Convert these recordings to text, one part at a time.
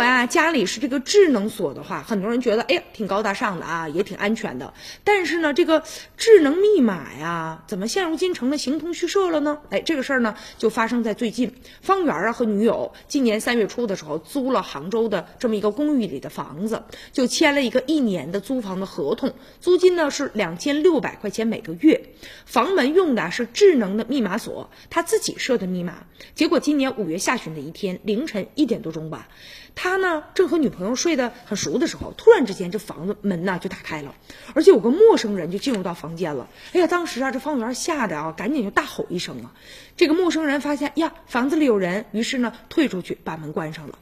果呀家里是这个智能锁的话，很多人觉得哎呀挺高大上的啊，也挺安全的。但是呢，这个智能密码呀，怎么现如今成了形同虚设了呢？哎，这个事儿呢就发生在最近，方圆啊和女友今年三月初的时候租了杭州的这么一个公寓里的房子，就签了一个一年的租房的合同，租金呢是两千六百块钱每个月，房门用的是智能的密码锁，他自己设的密码。结果今年五月下旬的一天凌晨一点多钟吧。他呢，正和女朋友睡得很熟的时候，突然之间，这房子门呢就打开了，而且有个陌生人就进入到房间了。哎呀，当时啊，这方圆吓得啊，赶紧就大吼一声啊。这个陌生人发现呀，房子里有人，于是呢，退出去把门关上了。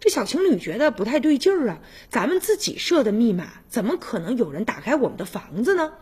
这小情侣觉得不太对劲儿啊，咱们自己设的密码，怎么可能有人打开我们的房子呢？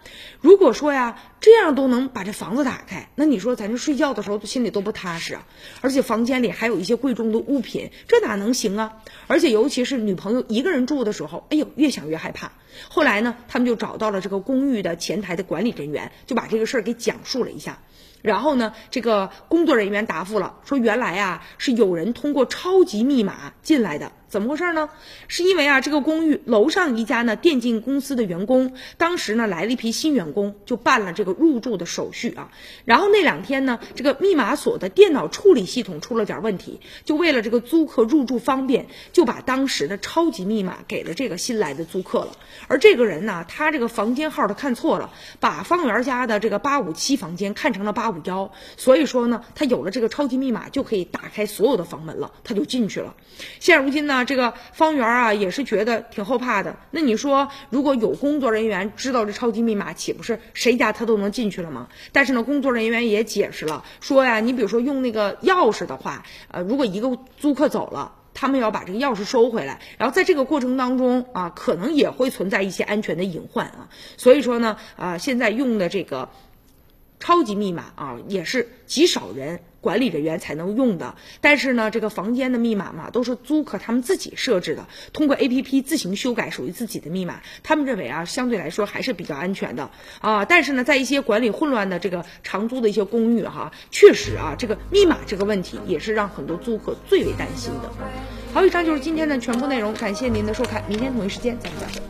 如果说呀，这样这样都能把这房子打开，那你说咱这睡觉的时候心里都不踏实啊。而且房间里还有一些贵重的物品，这哪能行啊？而且尤其是女朋友一个人住的时候，哎呦，越想越害怕。后来呢，他们就找到了这个公寓的前台的管理人员，就把这个事儿给讲述了一下。然后呢，这个工作人员答复了，说原来啊是有人通过超级密码进来的。怎么回事呢？是因为啊，这个公寓楼上一家呢电竞公司的员工，当时呢来了一批新员工，就办了这个入住的手续啊。然后那两天呢，这个密码锁的电脑处理系统出了点问题，就为了这个租客入住方便，就把当时的超级密码给了这个新来的租客了。而这个人呢，他这个房间号他看错了，把方圆家的这个八五七房间看成了八五幺，所以说呢，他有了这个超级密码就可以打开所有的房门了，他就进去了。现如今呢。这个方圆啊，也是觉得挺后怕的。那你说，如果有工作人员知道这超级密码，岂不是谁家他都能进去了吗？但是呢，工作人员也解释了，说呀，你比如说用那个钥匙的话，呃，如果一个租客走了，他们要把这个钥匙收回来，然后在这个过程当中啊，可能也会存在一些安全的隐患啊。所以说呢，啊，现在用的这个超级密码啊，也是极少人。管理人员才能用的，但是呢，这个房间的密码嘛，都是租客他们自己设置的，通过 A P P 自行修改属于自己的密码，他们认为啊，相对来说还是比较安全的啊。但是呢，在一些管理混乱的这个长租的一些公寓哈，确实啊，这个密码这个问题也是让很多租客最为担心的。好，以上就是今天的全部内容，感谢您的收看，明天同一时间再见。